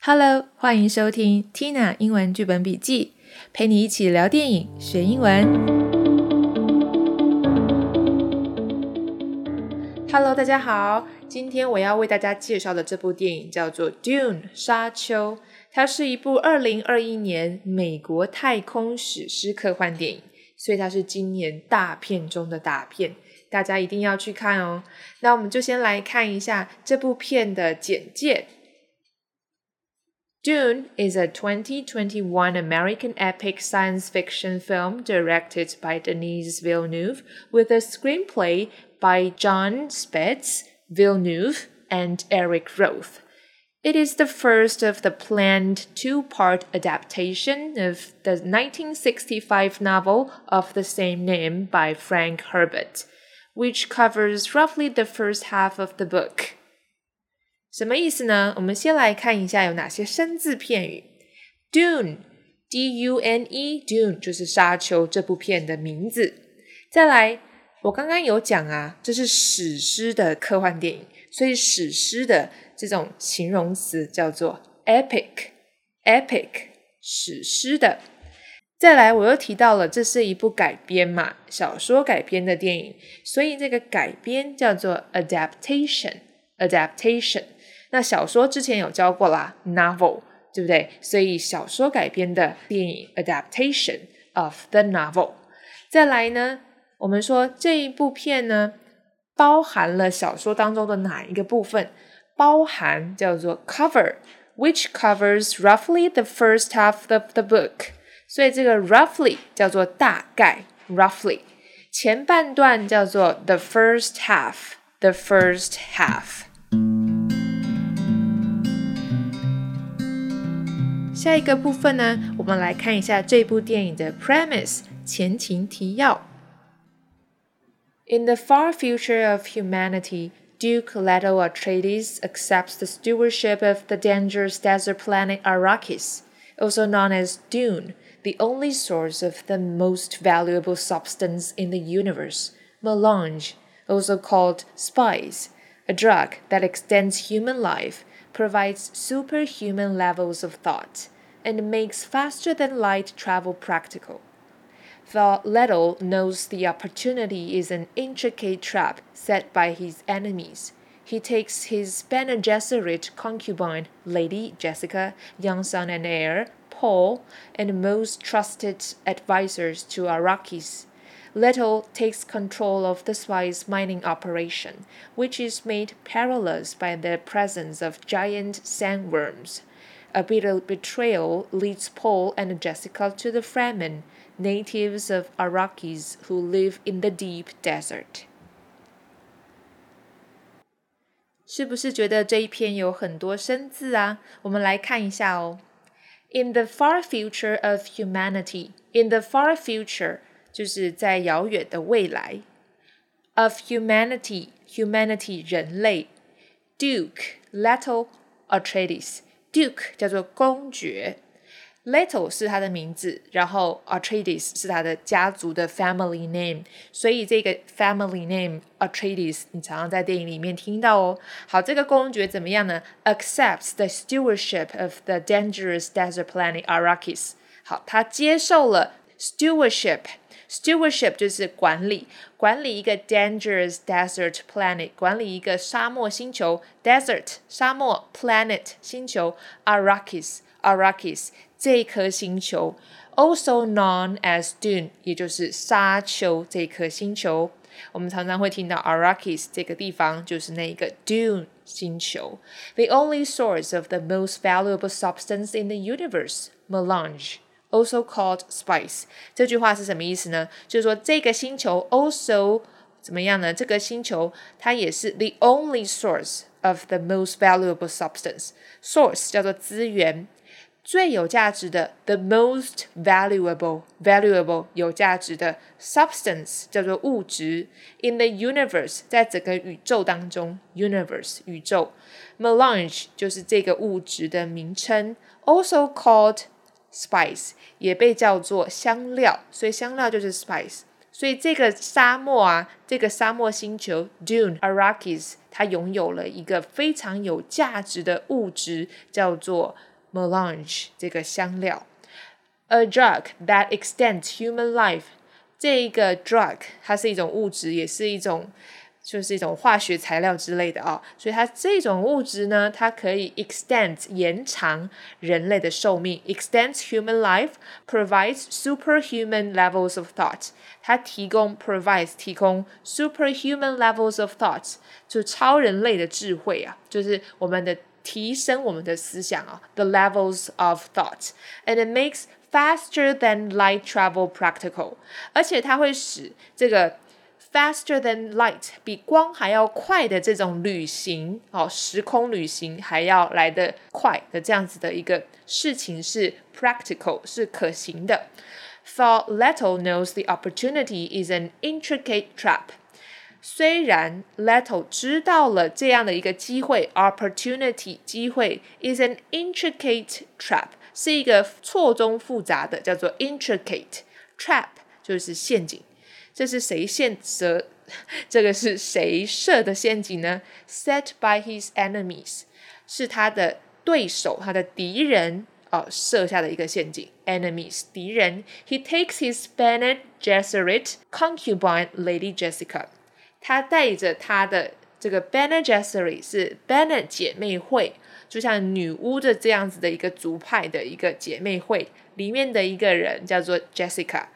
Hello，欢迎收听 Tina 英文剧本笔记，陪你一起聊电影学英文。Hello，大家好，今天我要为大家介绍的这部电影叫做《Dune》沙丘，它是一部二零二一年美国太空史诗科幻电影，所以它是今年大片中的大片，大家一定要去看哦。那我们就先来看一下这部片的简介。Dune is a 2021 American epic science fiction film directed by Denis Villeneuve with a screenplay by John Spitz, Villeneuve, and Eric Roth. It is the first of the planned two part adaptation of the 1965 novel of the same name by Frank Herbert, which covers roughly the first half of the book. 什么意思呢？我们先来看一下有哪些生字片语。Dune，D-U-N-E，Dune 就是沙丘这部片的名字。再来，我刚刚有讲啊，这是史诗的科幻电影，所以史诗的这种形容词叫做 epic，epic 史诗的。再来，我又提到了，这是一部改编嘛，小说改编的电影，所以这个改编叫做 adaptation，adaptation。那小说之前有教过啦，novel，对不对？所以小说改编的电影 adaptation of the novel。再来呢，我们说这一部片呢，包含了小说当中的哪一个部分？包含叫做 cover，which covers roughly the first half of the book。所以这个 roughly 叫做大概，roughly 前半段叫做 the first half，the first half。下一个部分呢，我们来看一下这部电影的 premise 前情提要。In the far future of humanity, Duke Leto Atreides accepts the stewardship of the dangerous desert planet Arrakis, also known as Dune, the only source of the most valuable substance in the universe, melange, also called spice, a drug that extends human life provides superhuman levels of thought, and makes faster than light travel practical. Though Leto knows the opportunity is an intricate trap set by his enemies, he takes his Bene Gesserit concubine, Lady Jessica, young son and heir, Paul, and most trusted advisors to Arrakis Leto takes control of the spice mining operation, which is made perilous by the presence of giant sandworms. A bitter betrayal leads Paul and Jessica to the Fremen, natives of Arrakis who live in the deep desert. 是不是觉得这一篇有很多生字啊？我们来看一下哦。In the far future of humanity, in the far future 就是在遥远的未来，of humanity，humanity 人类，Duke little Atreides. Duke 叫做公爵，Little 是他的名字，然后 Atreides 是他的家族的 family name，所以这个 family name Atreides 你常常在电影里面听到哦。好，这个公爵怎么样呢？Accepts the stewardship of the dangerous desert planet Arrakis。好，他接受了 stewardship。Stewardship 就是管理，管理一个 dangerous desert planet，管理一个沙漠星球，desert 沙漠 planet 星球，Arrakis Arrakis 这颗星球，also known as Dune，也就是沙丘这颗星球。我们常常会听到 Arrakis 这个地方就是那个 Dune 星球。The only source of the most valuable substance in the universe, melange。 Also called spice，这句话是什么意思呢？就是说这个星球 also 怎么样呢？这个星球它也是 the only source of the most valuable substance。Source 叫做资源，最有价值的 the most valuable valuable 有价值的 substance 叫做物质。In the universe 在整个宇宙当中，universe 宇宙，melange 就是这个物质的名称。Also called Spice 也被叫做香料，所以香料就是 spice。所以这个沙漠啊，这个沙漠星球 Dune Arrakis，它拥有了一个非常有价值的物质，叫做 melange 这个香料。A drug that extends human life，这一个 drug 它是一种物质，也是一种。就是一种化学材料之类的啊，所以它这种物质呢，它可以 extend 延长人类的寿命，extends human life，provides superhuman levels of thought。它提供 provides 提供 superhuman levels of thoughts，就超人类的智慧啊，就是我们的提升我们的思想啊，the levels of thought，and it makes faster than light travel practical，而且它会使这个。 Faster than light，比光还要快的这种旅行哦，时空旅行还要来得快的这样子的一个事情是 practical，是可行的。For Letto knows the opportunity is an intricate trap。虽然 Leto 知道了这样的一个机会，opportunity 机会 is an intricate trap，是一个错综复杂的，叫做 intricate trap，就是陷阱。这是谁陷设？这个是谁设的陷阱呢？Set by his enemies，是他的对手，他的敌人哦设下的一个陷阱。Enemies，敌人。He takes his Bene Gesserit concubine Lady Jessica，他带着他的这个 Bene Gesserit 是 Bene 姐妹会，就像女巫的这样子的一个族派的一个姐妹会里面的一个人叫做 Jessica。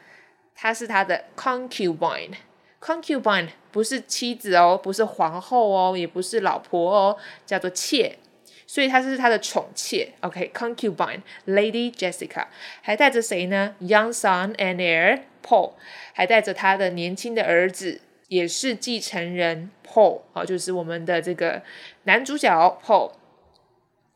她是他的 concubine，concubine 不是妻子哦，不是皇后哦，也不是老婆哦，叫做妾，所以她是他的宠妾。OK，concubine Lady Jessica 还带着谁呢？Young son and heir Paul，还带着他的年轻的儿子，也是继承人 Paul，啊，就是我们的这个男主角 Paul。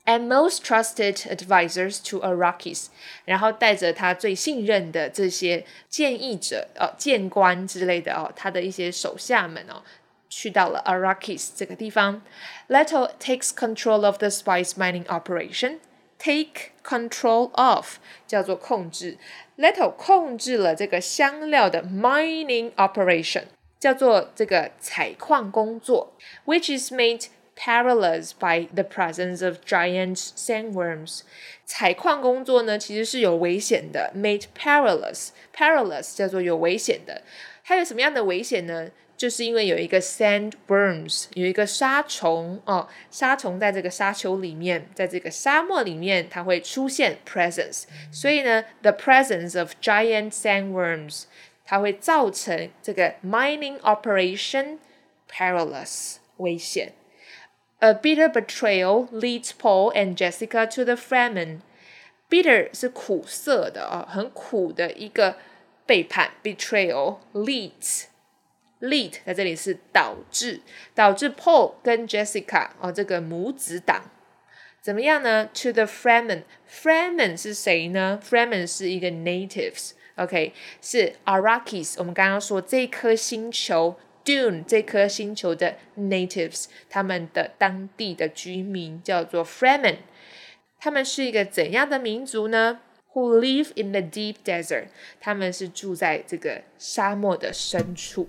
and most trusted advisors to Arrakis，然后带着他最信任的这些建议者、呃谏官之类的哦，他的一些手下们哦，去到了 Arrakis 这个地方。Leto takes control of the spice mining operation. Take control of 叫做控制，Leto 控制了这个香料的 mining operation，叫做这个采矿工作，which is made Perilous by the presence of giant sandworms，采矿工作呢其实是有危险的，made perilous，perilous 叫做有危险的。它有什么样的危险呢？就是因为有一个 sandworms，有一个沙虫哦，沙虫在这个沙丘里面，在这个沙漠里面，它会出现 presence，所以呢，the presence of giant sandworms，它会造成这个 mining operation perilous 危险。 A bitter betrayal leads Paul and Jessica to the Fremen. Bitter 是苦涩的啊，很苦的一个背叛。Betrayal leads lead 在这里是导致导致 Paul 跟 Jessica 哦这个母子党怎么样呢？To the Fremen. Fremen 是谁呢？Fremen 是一个 natives，OK，、okay, 是 Arrakis。我们刚刚说这颗星球 Dune 这颗星球的 natives，他们的当地的居民叫做 Fremen。他们是一个怎样的民族呢？Who live in the deep desert？他们是住在这个沙漠的深处。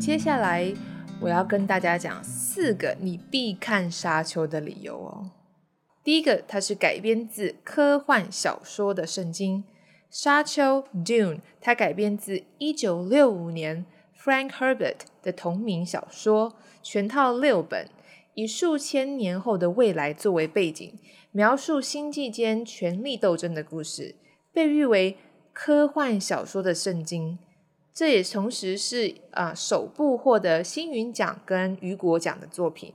接下来我要跟大家讲四个你必看沙丘的理由哦。第一个，它是改编自科幻小说的圣经《沙丘》（Dune），它改编自一九六五年 Frank Herbert 的同名小说，全套六本，以数千年后的未来作为背景，描述星际间权力斗争的故事，被誉为科幻小说的圣经。这也同时是啊首部获得星云奖跟雨果奖的作品。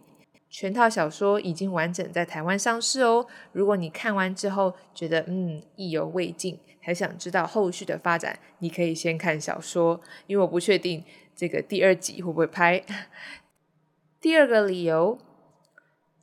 全套小说已经完整在台湾上市哦。如果你看完之后觉得嗯意犹未尽，还想知道后续的发展，你可以先看小说，因为我不确定这个第二集会不会拍。第二个理由，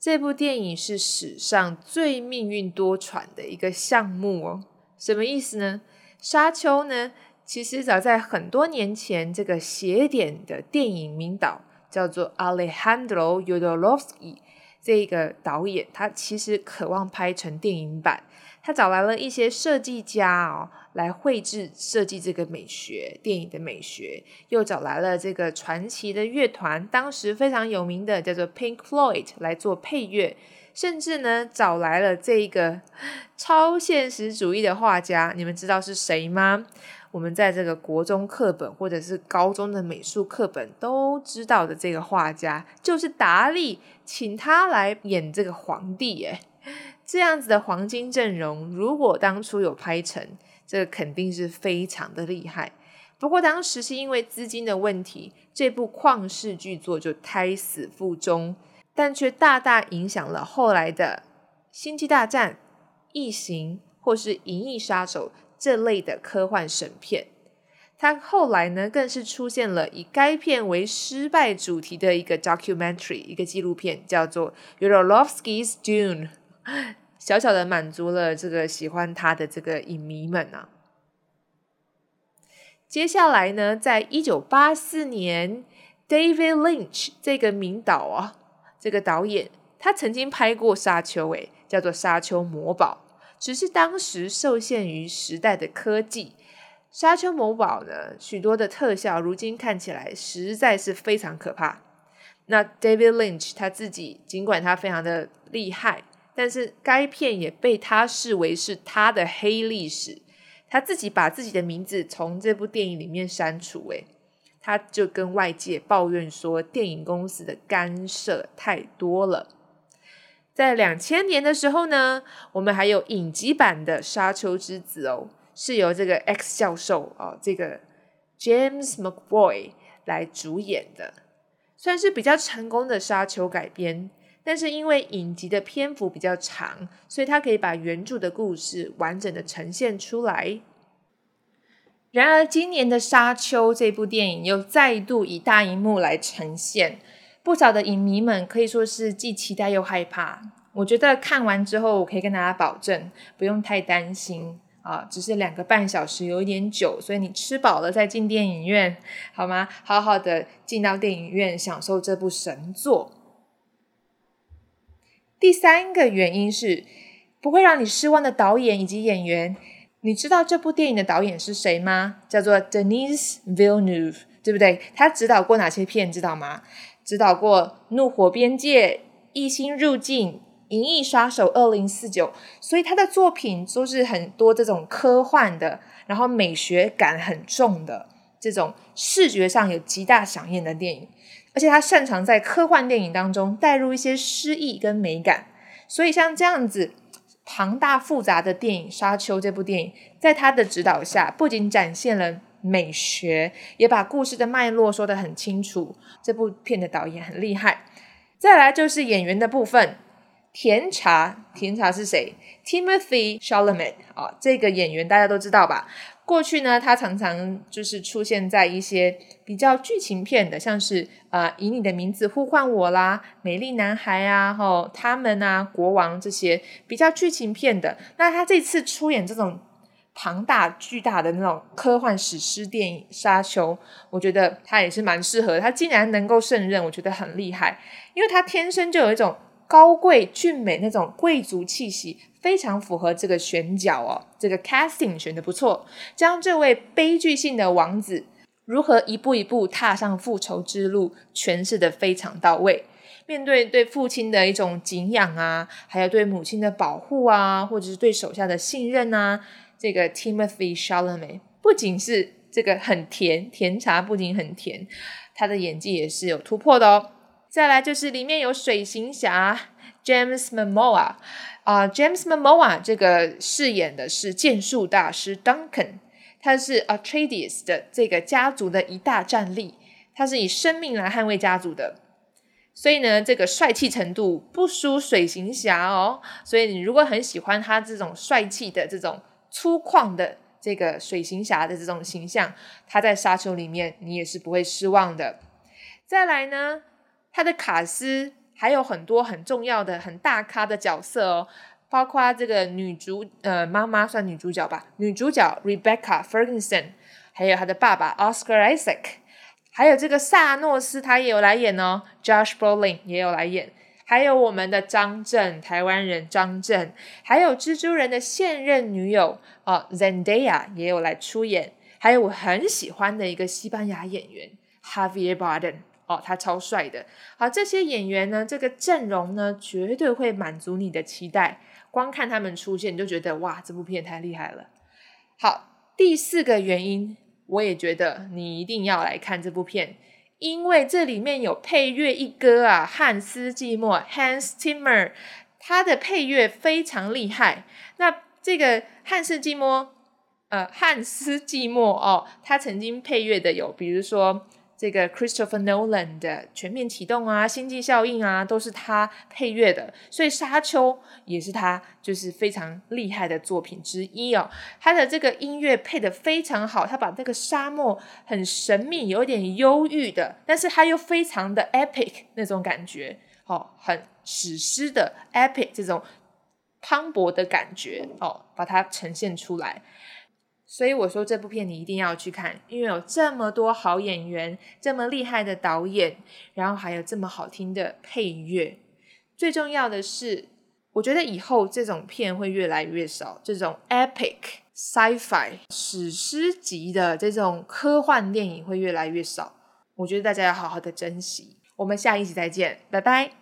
这部电影是史上最命运多舛的一个项目哦。什么意思呢？沙丘呢，其实早在很多年前，这个邪典的电影名导。叫做 Alejandro y o d o l o v s k y 这个导演，他其实渴望拍成电影版，他找来了一些设计家哦，来绘制设计这个美学电影的美学，又找来了这个传奇的乐团，当时非常有名的叫做 Pink Floyd 来做配乐，甚至呢找来了这个 超现实主义的画家，你们知道是谁吗？我们在这个国中课本或者是高中的美术课本都知道的这个画家，就是达利，请他来演这个皇帝，耶。这样子的黄金阵容，如果当初有拍成，这个肯定是非常的厉害。不过当时是因为资金的问题，这部旷世巨作就胎死腹中，但却大大影响了后来的《星际大战》《异形》或是《银翼杀手》这类的科幻神片。他后来呢，更是出现了以该片为失败主题的一个 documentary，一个纪录片，叫做《y o u r l o v s k y s Dune 》。小小的满足了这个喜欢他的这个影迷们啊。接下来呢，在一九八四年，David Lynch 这个名导啊，这个导演他曾经拍过《沙丘》诶，叫做《沙丘魔堡》，只是当时受限于时代的科技，《沙丘魔堡》呢许多的特效，如今看起来实在是非常可怕。那 David Lynch 他自己，尽管他非常的厉害。但是该片也被他视为是他的黑历史，他自己把自己的名字从这部电影里面删除，诶，他就跟外界抱怨说电影公司的干涉太多了。在两千年的时候呢，我们还有影集版的《沙丘之子》哦，是由这个 X 教授哦，这个 James McVoy 来主演的，算是比较成功的沙丘改编。但是因为影集的篇幅比较长，所以它可以把原著的故事完整的呈现出来。然而，今年的《沙丘》这部电影又再度以大荧幕来呈现，不少的影迷们可以说是既期待又害怕。我觉得看完之后，我可以跟大家保证，不用太担心啊，只是两个半小时有一点久，所以你吃饱了再进电影院好吗？好好的进到电影院享受这部神作。第三个原因是不会让你失望的导演以及演员。你知道这部电影的导演是谁吗？叫做 Denis Villeneuve，对不对？他指导过哪些片？知道吗？指导过《怒火边界》《异星入境》《银翼杀手二零四九》，所以他的作品都是很多这种科幻的，然后美学感很重的这种视觉上有极大响应的电影。而且他擅长在科幻电影当中带入一些诗意跟美感，所以像这样子庞大复杂的电影《沙丘》这部电影，在他的指导下，不仅展现了美学，也把故事的脉络说得很清楚。这部片的导演很厉害。再来就是演员的部分，甜茶，甜茶是谁？Timothy Chalamet 啊，这个演员大家都知道吧？过去呢，他常常就是出现在一些比较剧情片的，像是呃以你的名字呼唤我啦，美丽男孩啊，吼他们啊，国王这些比较剧情片的。那他这次出演这种庞大巨大的那种科幻史诗电影《沙丘》，我觉得他也是蛮适合。他竟然能够胜任，我觉得很厉害，因为他天生就有一种高贵俊美那种贵族气息。非常符合这个选角哦，这个 casting 选的不错，将这位悲剧性的王子如何一步一步踏上复仇之路诠释的非常到位。面对对父亲的一种敬仰啊，还有对母亲的保护啊，或者是对手下的信任啊，这个 Timothy Chalamet 不仅是这个很甜甜茶，不仅很甜，他的演技也是有突破的哦。再来就是里面有水行侠 James Momoa。啊，James Momoa 这个饰演的是剑术大师 Duncan，他是 Atreides 的这个家族的一大战力，他是以生命来捍卫家族的，所以呢，这个帅气程度不输水行侠哦。所以你如果很喜欢他这种帅气的、这种粗犷的这个水行侠的这种形象，他在沙丘里面你也是不会失望的。再来呢，他的卡斯。还有很多很重要的、很大咖的角色哦，包括这个女主呃妈妈算女主角吧，女主角 Rebecca Ferguson，还有她的爸爸 Oscar Isaac，还有这个萨诺斯他也有来演哦，Josh Brolin 也有来演，还有我们的张震，台湾人张震，还有蜘蛛人的现任女友哦，Zendaya 也有来出演，还有我很喜欢的一个西班牙演员 Javier Bardem 哦，他超帅的。好，这些演员呢，这个阵容呢，绝对会满足你的期待。光看他们出现，你就觉得哇，这部片太厉害了。好，第四个原因，我也觉得你一定要来看这部片。因为这里面有配乐一哥啊，汉斯季默 （Hans Zimmer），他的配乐非常厉害。那这个汉斯季默，呃，汉斯季默哦，他曾经配乐的有，比如说。这个 Christopher Nolan 的《全面启动》啊，《星际效应》啊，都是他配乐的，所以《沙丘》也是他就是非常厉害的作品之一哦。他的这个音乐配的非常好，他把这个沙漠很神秘、有点忧郁的，但是他又非常的 epic 那种感觉，哦，很史诗的 epic 这种磅礴的感觉哦，把它呈现出来。所以我说这部片你一定要去看，因为有这么多好演员，这么厉害的导演，然后还有这么好听的配乐。最重要的是，我觉得以后这种片会越来越少，这种 epic sci-fi 史诗级的这种科幻电影会越来越少。我觉得大家要好好的珍惜。我们下一集再见，拜拜。